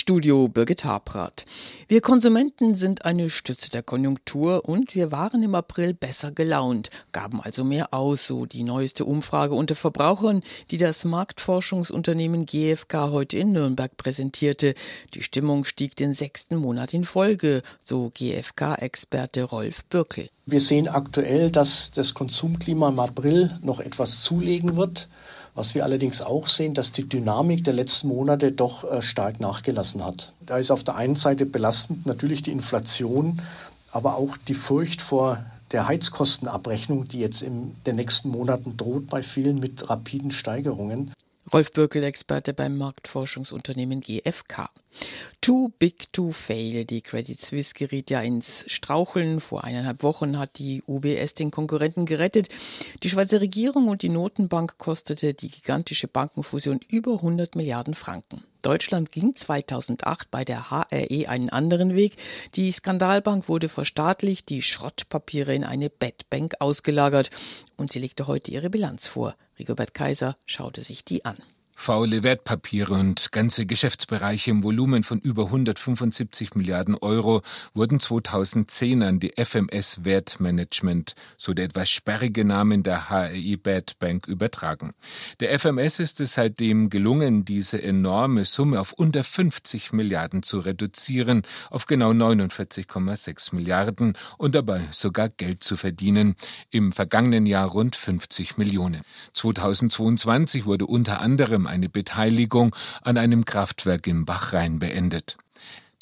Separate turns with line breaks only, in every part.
Studio Birgit Habrath. Wir Konsumenten sind eine Stütze der Konjunktur und wir waren im April besser gelaunt, gaben also mehr aus, so die neueste Umfrage unter Verbrauchern, die das Marktforschungsunternehmen GfK heute in Nürnberg präsentierte. Die Stimmung stieg den sechsten Monat in Folge, so GfK-Experte Rolf Birkel.
Wir sehen aktuell, dass das Konsumklima im April noch etwas zulegen wird. Was wir allerdings auch sehen, dass die Dynamik der letzten Monate doch äh, stark nachgelassen hat. Da ist auf der einen Seite belastend natürlich die Inflation, aber auch die Furcht vor der Heizkostenabrechnung, die jetzt in den nächsten Monaten droht bei vielen mit rapiden Steigerungen.
Rolf Bürkel, Experte beim Marktforschungsunternehmen GfK. Too big to fail. Die Credit Suisse geriet ja ins Straucheln. Vor eineinhalb Wochen hat die UBS den Konkurrenten gerettet. Die Schweizer Regierung und die Notenbank kostete die gigantische Bankenfusion über 100 Milliarden Franken. Deutschland ging 2008 bei der HRE einen anderen Weg. Die Skandalbank wurde verstaatlicht, die Schrottpapiere in eine Bettbank ausgelagert und sie legte heute ihre Bilanz vor. Rigobert Kaiser schaute sich die an.
Faule Wertpapiere und ganze Geschäftsbereiche im Volumen von über 175 Milliarden Euro wurden 2010 an die FMS Wertmanagement, so der etwas sperrige Name der HRI Bad Bank, übertragen. Der FMS ist es seitdem gelungen, diese enorme Summe auf unter 50 Milliarden zu reduzieren, auf genau 49,6 Milliarden und dabei sogar Geld zu verdienen. Im vergangenen Jahr rund 50 Millionen. 2022 wurde unter anderem eine Beteiligung an einem Kraftwerk im Bachrhein beendet.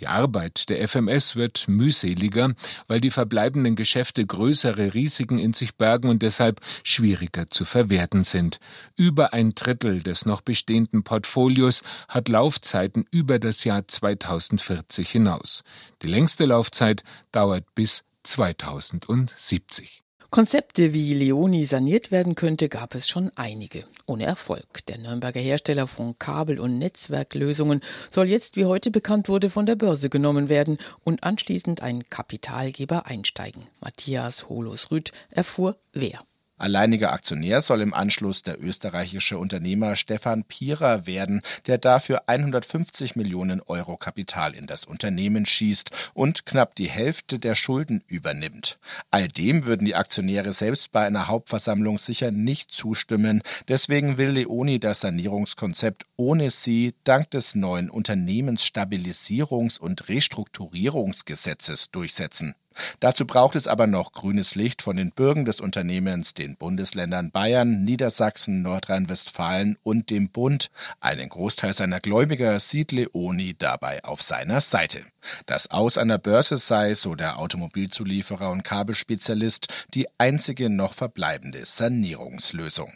Die Arbeit der FMS wird mühseliger, weil die verbleibenden Geschäfte größere Risiken in sich bergen und deshalb schwieriger zu verwerten sind. Über ein Drittel des noch bestehenden Portfolios hat Laufzeiten über das Jahr 2040 hinaus. Die längste Laufzeit dauert bis 2070.
Konzepte, wie Leoni saniert werden könnte, gab es schon einige. Ohne Erfolg. Der Nürnberger Hersteller von Kabel- und Netzwerklösungen soll jetzt, wie heute bekannt wurde, von der Börse genommen werden und anschließend ein Kapitalgeber einsteigen. Matthias Holos-Rüth erfuhr, wer.
Alleiniger Aktionär soll im Anschluss der österreichische Unternehmer Stefan Pierer werden, der dafür 150 Millionen Euro Kapital in das Unternehmen schießt und knapp die Hälfte der Schulden übernimmt. All dem würden die Aktionäre selbst bei einer Hauptversammlung sicher nicht zustimmen. Deswegen will Leoni das Sanierungskonzept ohne sie dank des neuen Unternehmensstabilisierungs- und Restrukturierungsgesetzes durchsetzen. Dazu braucht es aber noch grünes Licht von den Bürgern des Unternehmens, den Bundesländern Bayern, Niedersachsen, Nordrhein-Westfalen und dem Bund. Einen Großteil seiner Gläubiger sieht Leoni dabei auf seiner Seite. Das Aus einer Börse sei, so der Automobilzulieferer und Kabelspezialist, die einzige noch verbleibende Sanierungslösung.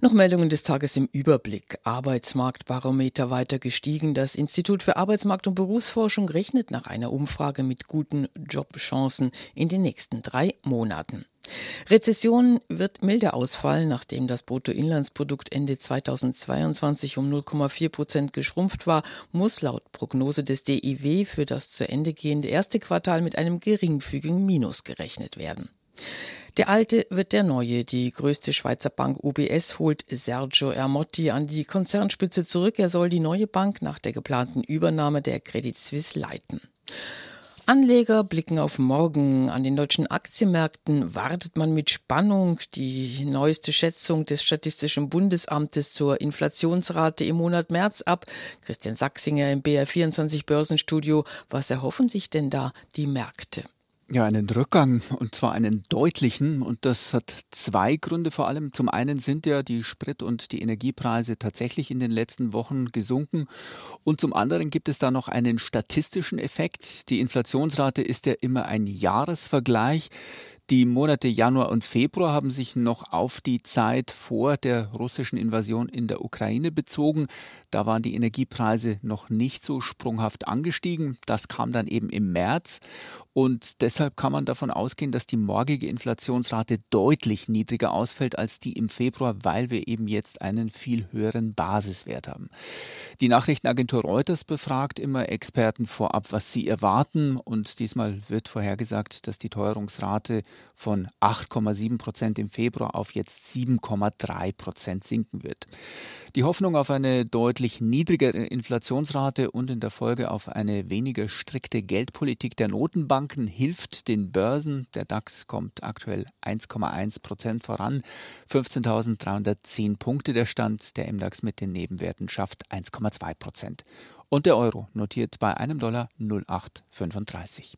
Noch Meldungen des Tages im Überblick. Arbeitsmarktbarometer weiter gestiegen. Das Institut für Arbeitsmarkt und Berufsforschung rechnet nach einer Umfrage mit guten Jobchancen in den nächsten drei Monaten. Rezession wird milder ausfallen, nachdem das Bruttoinlandsprodukt Ende 2022 um 0,4 Prozent geschrumpft war, muss laut Prognose des DIW für das zu Ende gehende erste Quartal mit einem geringfügigen Minus gerechnet werden. Der alte wird der neue. Die größte Schweizer Bank UBS holt Sergio Ermotti an die Konzernspitze zurück. Er soll die neue Bank nach der geplanten Übernahme der Credit Suisse leiten. Anleger blicken auf morgen. An den deutschen Aktienmärkten wartet man mit Spannung die neueste Schätzung des Statistischen Bundesamtes zur Inflationsrate im Monat März ab. Christian Sachsinger im BR24 Börsenstudio. Was erhoffen sich denn da die Märkte?
Ja, einen Rückgang und zwar einen deutlichen und das hat zwei Gründe vor allem. Zum einen sind ja die Sprit- und die Energiepreise tatsächlich in den letzten Wochen gesunken und zum anderen gibt es da noch einen statistischen Effekt. Die Inflationsrate ist ja immer ein Jahresvergleich. Die Monate Januar und Februar haben sich noch auf die Zeit vor der russischen Invasion in der Ukraine bezogen. Da waren die Energiepreise noch nicht so sprunghaft angestiegen. Das kam dann eben im März. Und deshalb kann man davon ausgehen, dass die morgige Inflationsrate deutlich niedriger ausfällt als die im Februar, weil wir eben jetzt einen viel höheren Basiswert haben. Die Nachrichtenagentur Reuters befragt immer Experten vorab, was sie erwarten. Und diesmal wird vorhergesagt, dass die Teuerungsrate von 8,7 Prozent im Februar auf jetzt 7,3 Prozent sinken wird. Die Hoffnung auf eine deutlich niedrigere Inflationsrate und in der Folge auf eine weniger strikte Geldpolitik der Notenbanken hilft den Börsen. Der DAX kommt aktuell 1,1 Prozent voran, 15.310 Punkte der Stand. Der MDAX mit den Nebenwerten schafft 1,2 Prozent. Und der Euro notiert bei einem Dollar 0,835.